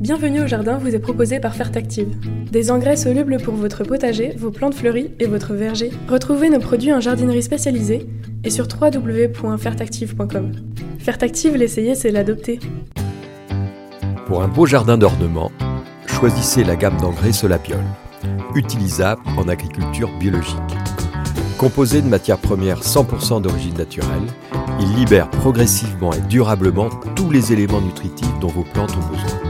Bienvenue au jardin vous est proposé par Fertactive. Des engrais solubles pour votre potager, vos plantes fleuries et votre verger. Retrouvez nos produits en jardinerie spécialisée et sur www.fertactive.com. Fertactive, l'essayer, c'est l'adopter. Pour un beau jardin d'ornement, choisissez la gamme d'engrais Solapiol, utilisable en agriculture biologique. Composé de matières premières 100% d'origine naturelle, il libère progressivement et durablement tous les éléments nutritifs dont vos plantes ont besoin.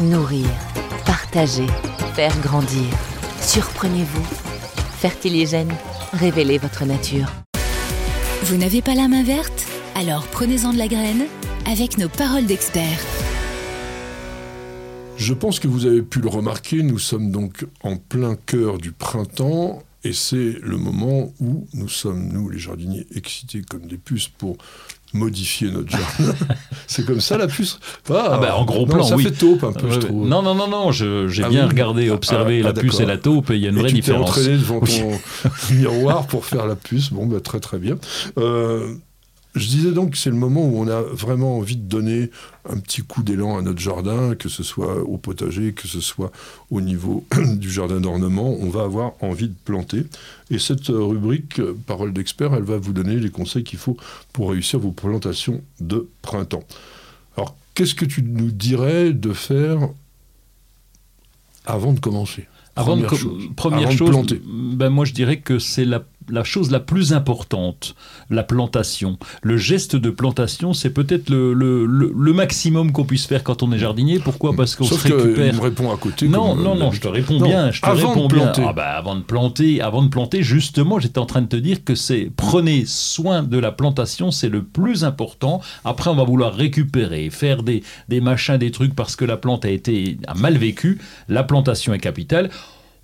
Nourrir, partager, faire grandir. Surprenez-vous. Fertiligène, révélez votre nature. Vous n'avez pas la main verte? Alors prenez-en de la graine avec nos paroles d'experts. Je pense que vous avez pu le remarquer, nous sommes donc en plein cœur du printemps et c'est le moment où nous sommes, nous les jardiniers, excités comme des puces pour modifier notre jardin. c'est comme ça la puce ah, ah bah, En gros plan, ça oui. fait taupe un peu, je trouve. Non, non, non, non, j'ai Ah bien oui regardé, observé Ah, ah, la puce et la taupe et il y a une Et vraie tu t'es différence. entraîné devant Oui. ton miroir pour faire la puce. Bon, bah, très très bien. Euh, je disais donc que c'est le moment où on a vraiment envie de donner un petit coup d'élan à notre jardin, que ce soit au potager, que ce soit au niveau du jardin d'ornement. On va avoir envie de planter. Et cette rubrique, euh, Parole d'expert, elle va vous donner les conseils qu'il faut pour réussir vos plantations de printemps. Alors, qu'est-ce que tu nous dirais de faire avant de commencer? Avant de Première co- chose. première Avant de chose, planter. ben moi je dirais que c'est la, la chose la plus importante, la plantation. Le geste de plantation, c'est peut-être le, le, le- le maximum qu'on puisse faire quand on est jardinier. Pourquoi? Parce qu'on se Sauf récupère. me répond à côté. Non, comme, non, euh, non, je te réponds Non, bien. Je te avant réponds de bien. Ah bah, avant de planter, avant de planter, justement, j'étais en train de te dire que c'est prenez soin de la plantation, c'est le plus important. Après, on va vouloir récupérer, faire des, des machins, des trucs parce que la plante a été a mal vécu. La plantation est capitale.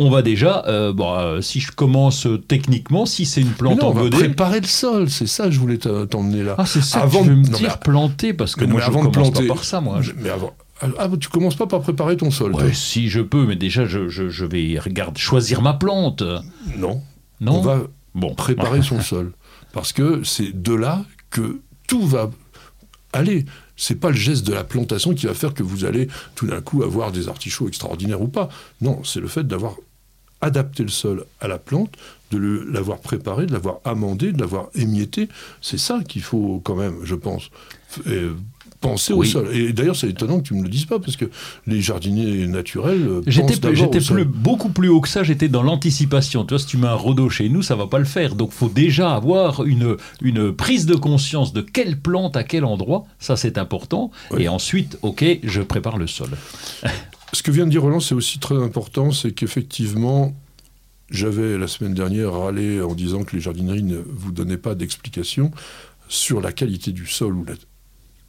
On va déjà, euh, bon, euh, si je commence euh, techniquement, si c'est une plante non, on va engodée. préparer le sol, c'est ça que je voulais te- t'emmener là. Ah, c'est ça Avant que tu veux de- me non, dire mais- planter parce que Mais moi je de commence planter- pas par ça, moi. Je- Mais avant. Ah, tu commences pas par préparer ton sol. Ouais, si je peux, mais déjà je, je, je vais regarde choisir ma plante. Non. Non. On va Bon, préparer son sol. Parce que c'est de là que tout va aller. C'est pas le geste de la plantation qui va faire que vous allez tout d'un coup avoir des artichauts extraordinaires ou pas. Non, c'est le fait d'avoir adapté le sol à la plante, de l'avoir préparé, de l'avoir amendé, de l'avoir émietté. C'est ça qu'il faut quand même, je pense. Et penser Oui. au sol. Et d'ailleurs, c'est étonnant que tu me le dises pas, parce que les jardiniers naturels euh, J'étais j'étais plus beaucoup plus haut que ça, j'étais dans l'anticipation. Tu vois, si tu mets un rodo chez nous, ça va pas le faire. Donc faut déjà avoir une, une prise de conscience de quelle plante à quel endroit, ça c'est important. Oui. Et ensuite, ok, je prépare le sol. Ce que vient de dire Roland, c'est aussi très important, c'est qu'effectivement, j'avais la semaine dernière râlé en disant que les jardineries ne vous donnaient pas d'explication sur la qualité du sol ou la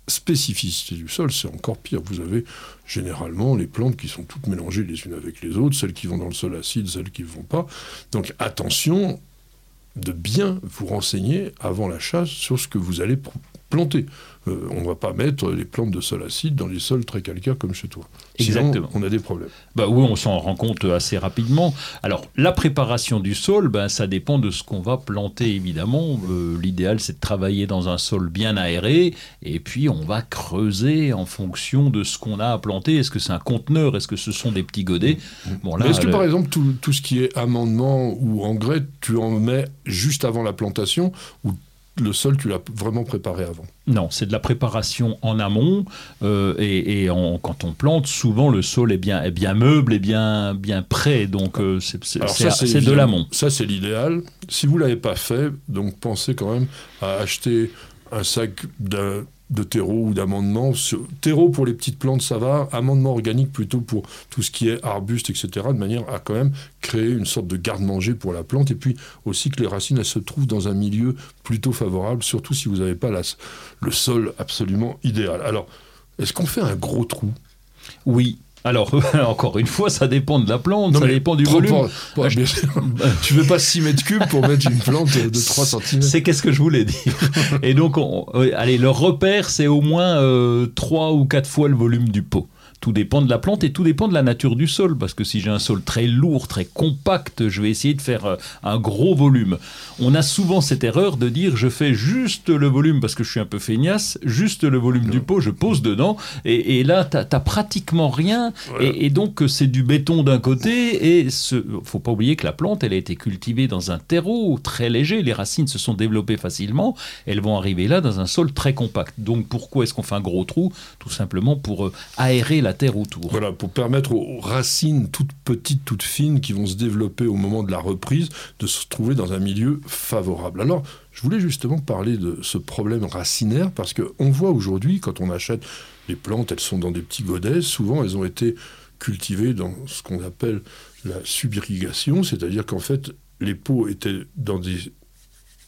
spécificité du sol, c'est encore pire. Vous avez généralement les plantes qui sont toutes mélangées les unes avec les autres, celles qui vont dans le sol acide, celles qui ne vont pas. Donc attention de bien vous renseigner avant l'achat sur ce que vous allez planter. Euh, on ne va pas mettre les plantes de sol acide dans les sols très calcaires comme chez toi. Sinon, Exactement. on a des problèmes. Bah oui, on s'en rend compte assez rapidement. Alors, la préparation du sol, ben, ça dépend de ce qu'on va planter, évidemment. Euh, L'idéal, c'est de travailler dans un sol bien aéré, et puis on va creuser en fonction de ce qu'on a à planter. Est-ce que c'est un conteneur? Est-ce que ce sont des petits godets? Bon, là, Mais est-ce que le- par exemple tout, tout ce qui est amendement ou engrais, tu en mets juste avant la plantation ou le sol tu l'as vraiment préparé avant Non, c'est de la préparation en amont, euh, et, et en- quand on plante, souvent le sol est bien, est bien meuble, est bien, bien prêt, donc euh, c'est de l'amont. Ça c'est l'idéal. Si vous l'avez pas fait, donc pensez quand même à acheter un sac d'un- de terreau ou d'amendement. Terreau pour les petites plantes, ça va. Amendement organique plutôt pour tout ce qui est arbuste, etc. De manière à quand même créer une sorte de garde-manger pour la plante. Et puis aussi que les racines, elles se trouvent dans un milieu plutôt favorable, surtout si vous n'avez pas le sol absolument idéal. Alors, Est-ce qu'on fait un gros trou? Oui. Alors, encore une fois, ça dépend de la plante, Non, ça dépend du pas- volume. pas- pas- bien sûr. tu veux pas 6 mètres cubes pour mettre une plante de 3 cm C'est qu'est-ce que je voulais dire. Et donc, on- euh, allez, le repère, c'est au moins euh, trois ou quatre fois le volume du pot. Tout dépend de la plante et tout dépend de la nature du sol. Parce que si j'ai un sol très lourd, très compact, je vais essayer de faire euh, un gros volume. On a souvent cette erreur de dire je fais juste le volume parce que je suis un peu feignasse, juste le volume du pot, je pose dedans. Et, et là, tu n'as pratiquement rien. Et, et donc, euh, c'est du béton d'un côté. Et ce faut pas oublier que la plante, elle a été cultivée dans un terreau très léger. Les racines se sont développées facilement. Elles vont arriver là dans un sol très compact. Donc, pourquoi est-ce qu'on fait un gros trou? Tout simplement pour euh, aérer la terre autour. Voilà, pour permettre aux racines toutes petites, toutes fines, qui vont se développer au moment de la reprise, de se trouver dans un milieu favorable. Alors, je voulais justement parler de ce problème racinaire, parce qu'on voit aujourd'hui, quand on achète les plantes, elles sont dans des petits godets, souvent elles ont été cultivées dans ce qu'on appelle la subirrigation, c'est-à-dire qu'en fait, les pots étaient dans des,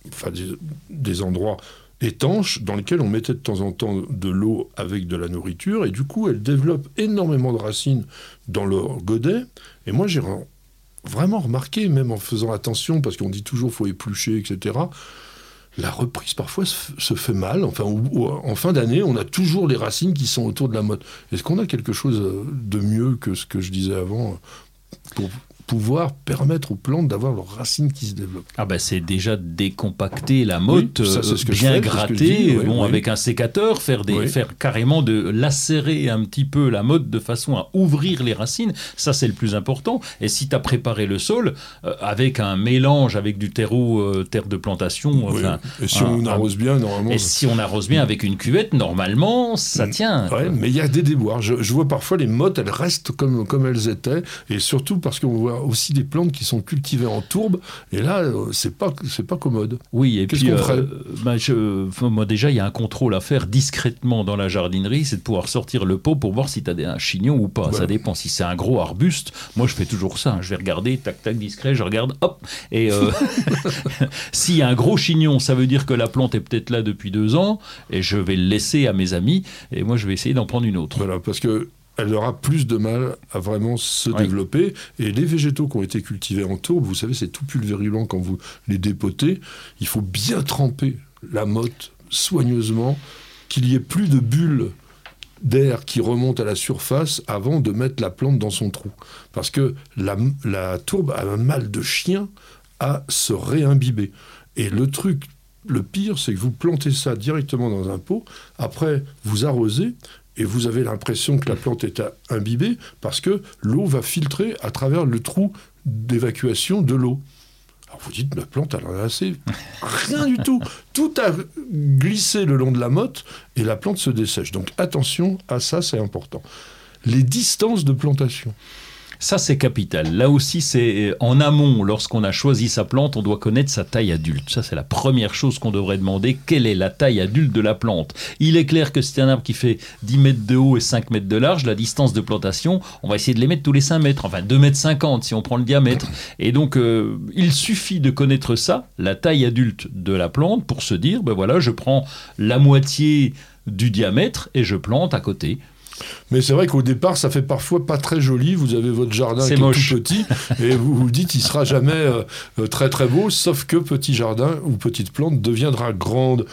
enfin, des, des endroits étanches dans lesquels on mettait de temps en temps de l'eau avec de la nourriture et du coup elles développent énormément de racines dans leur godet. Et moi j'ai vraiment remarqué même en faisant attention parce qu'on dit toujours faut éplucher etc la reprise parfois se, fait mal. Enfin en fin d'année on a toujours les racines qui sont autour de la motte. Est-ce qu'on a quelque chose euh, de mieux que ce que je disais avant euh, pour pouvoir permettre aux plantes d'avoir leurs racines qui se développent Ah ben c'est déjà décompacter la motte, Oui, ça, euh, ce que bien gratter, bon avec un sécateur, faire des, faire carrément de lacérer un petit peu la motte de façon à ouvrir les racines. Ça c'est le plus important. Et si tu as préparé le sol euh, avec un mélange avec du terreau, euh, terre de plantation, enfin, et si un- on arrose bien normalement et si on arrose bien avec une cuvette, normalement ça tient. Ouais, mais il y a des déboires. Je, je vois parfois les mottes, elles restent comme, comme elles étaient, et surtout parce qu'on voit aussi des plantes qui sont cultivées en tourbe, et là, euh, c'est pas, c'est pas commode. Oui, et puis, ferait? bah, je- moi déjà, il y a un contrôle à faire discrètement dans la jardinerie, c'est de pouvoir sortir le pot pour voir si tu as un chignon ou pas. Voilà. Ça dépend. Si c'est un gros arbuste, moi je fais toujours ça. hein. Je vais regarder, tac, tac, discret, je regarde, hop. Et euh, s'il y a un gros chignon, ça veut dire que la plante est peut-être là depuis deux ans, et je vais le laisser à mes amis, et moi je vais essayer d'en prendre une autre. Voilà, parce que elle aura plus de mal à vraiment se Oui. développer. Et les végétaux qui ont été cultivés en tourbe, vous savez, c'est tout pulvérulent quand vous les dépotez. Il faut bien tremper la motte soigneusement, qu'il y ait plus de bulles d'air qui remontent à la surface avant de mettre la plante dans son trou. Parce que la, la tourbe a un mal de chien à se réimbiber. Et le truc, le pire, c'est que vous plantez ça directement dans un pot, après vous arrosez, et vous avez l'impression que la plante est imbibée, parce que l'eau va filtrer à travers le trou d'évacuation de l'eau. Alors vous dites, la plante, elle en a assez. Rien du tout. Tout a glissé le long de la motte et la plante se dessèche. Donc attention à ça, c'est important. Les distances de plantation. Ça, c'est capital. Là aussi, c'est euh, en amont, lorsqu'on a choisi sa plante, on doit connaître sa taille adulte. Ça, c'est la première chose qu'on devrait demander. Quelle est la taille adulte de la plante? Il est clair que si c'est un arbre qui fait 10 mètres de haut et 5 mètres de large, la distance de plantation, on va essayer de les mettre tous les 5 mètres, enfin 2 mètres 50 si on prend le diamètre. Et donc, euh, il suffit de connaître ça, la taille adulte de la plante, pour se dire, ben voilà, je prends la moitié du diamètre et je plante à côté. Mais c'est vrai qu'au départ, ça fait parfois pas très joli. Vous avez votre jardin qui moche. est tout petit et vous vous dites il sera jamais euh, euh, très très beau, sauf que petit jardin ou petite plante deviendra grande.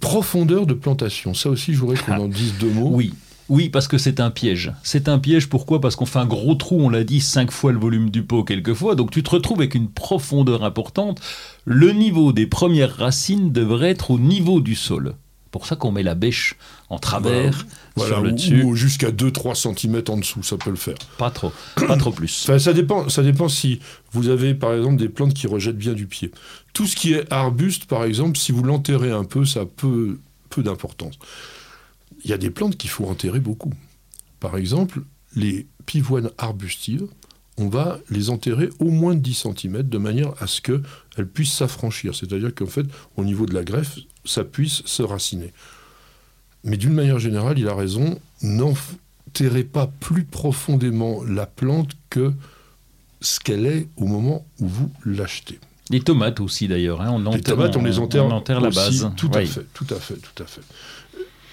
Profondeur de plantation, ça aussi, je voudrais qu'on en dise deux mots. Oui. Oui, parce que c'est un piège. C'est un piège, pourquoi? Parce qu'on fait un gros trou, on l'a dit, cinq fois le volume du pot quelquefois, donc tu te retrouves avec une profondeur importante. Le niveau des premières racines devrait être au niveau du sol. Pour ça qu'on met la bêche en travers Voilà, sur le ou- dessus. ou jusqu'à 2-3 cm en dessous, ça peut le faire. Pas trop, pas trop plus. Enfin, ça, dépend, ça dépend si vous avez par exemple des plantes qui rejettent bien du pied. Tout ce qui est arbuste, par exemple, si vous l'enterrez un peu, ça a peu, peu d'importance. Il y a des plantes qu'il faut enterrer beaucoup. Par exemple, les pivoines arbustives, on va les enterrer au moins de 10 cm de manière à ce qu'elles puissent s'affranchir. C'est-à-dire qu'en fait, au niveau de la greffe, ça puisse se raciner. Mais d'une manière générale, il a raison, n'enterrez pas plus profondément la plante que ce qu'elle est au moment où vous l'achetez. Les tomates aussi d'ailleurs, hein, on Les enterre, tomates, on les enterre, on enterre la aussi, base. Tout à fait, tout à fait, tout à fait.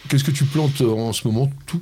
Qu'est-ce que tu plantes en ce moment Tout?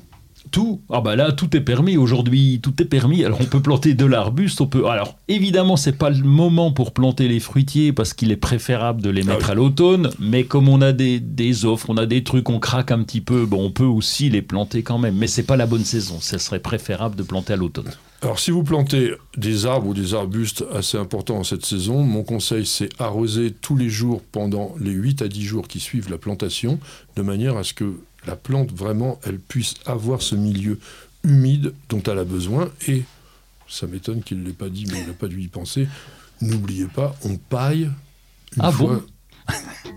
Tout, ah bah là tout est permis aujourd'hui, tout est permis. Alors on peut planter de l'arbuste, on peut. Alors évidemment c'est pas le moment pour planter les fruitiers parce qu'il est préférable de les Ah mettre oui. à l'automne. Mais comme on a des, des offres, on a des trucs, on craque un petit peu, bon on peut aussi les planter quand même. Mais c'est pas la bonne saison. Ça serait préférable de planter à l'automne. Alors, si vous plantez des arbres ou des arbustes assez importants en cette saison, mon conseil, c'est arroser tous les jours pendant les 8 à 10 jours qui suivent la plantation, de manière à ce que la plante, vraiment, elle puisse avoir ce milieu humide dont elle a besoin. Et, ça m'étonne qu'il ne l'ait pas dit, mais il n'a pas dû y penser, n'oubliez pas, on paille une Ah fois... bon?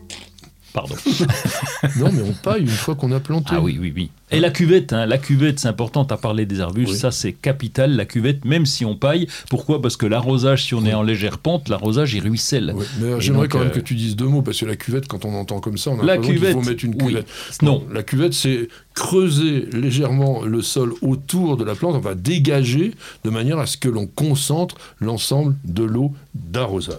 Pardon. non, mais on paille une fois qu'on a planté. Ah oui, oui, oui. Et la cuvette, hein, la cuvette, c'est important. As parlé des arbustes, Oui. ça c'est capital. La cuvette, même si on paille. Pourquoi? Parce que l'arrosage, si on est en légère pente, l'arrosage il ruisselle. J'aimerais quand même euh, que tu dises deux mots, parce que la cuvette, quand on entend comme ça, on a La l'impression qu'il faut cuvette, mettre une cuvette. Non. La cuvette, c'est creuser légèrement le sol autour de la plante, on va dégager de manière à ce que l'on concentre l'ensemble de l'eau d'arrosage.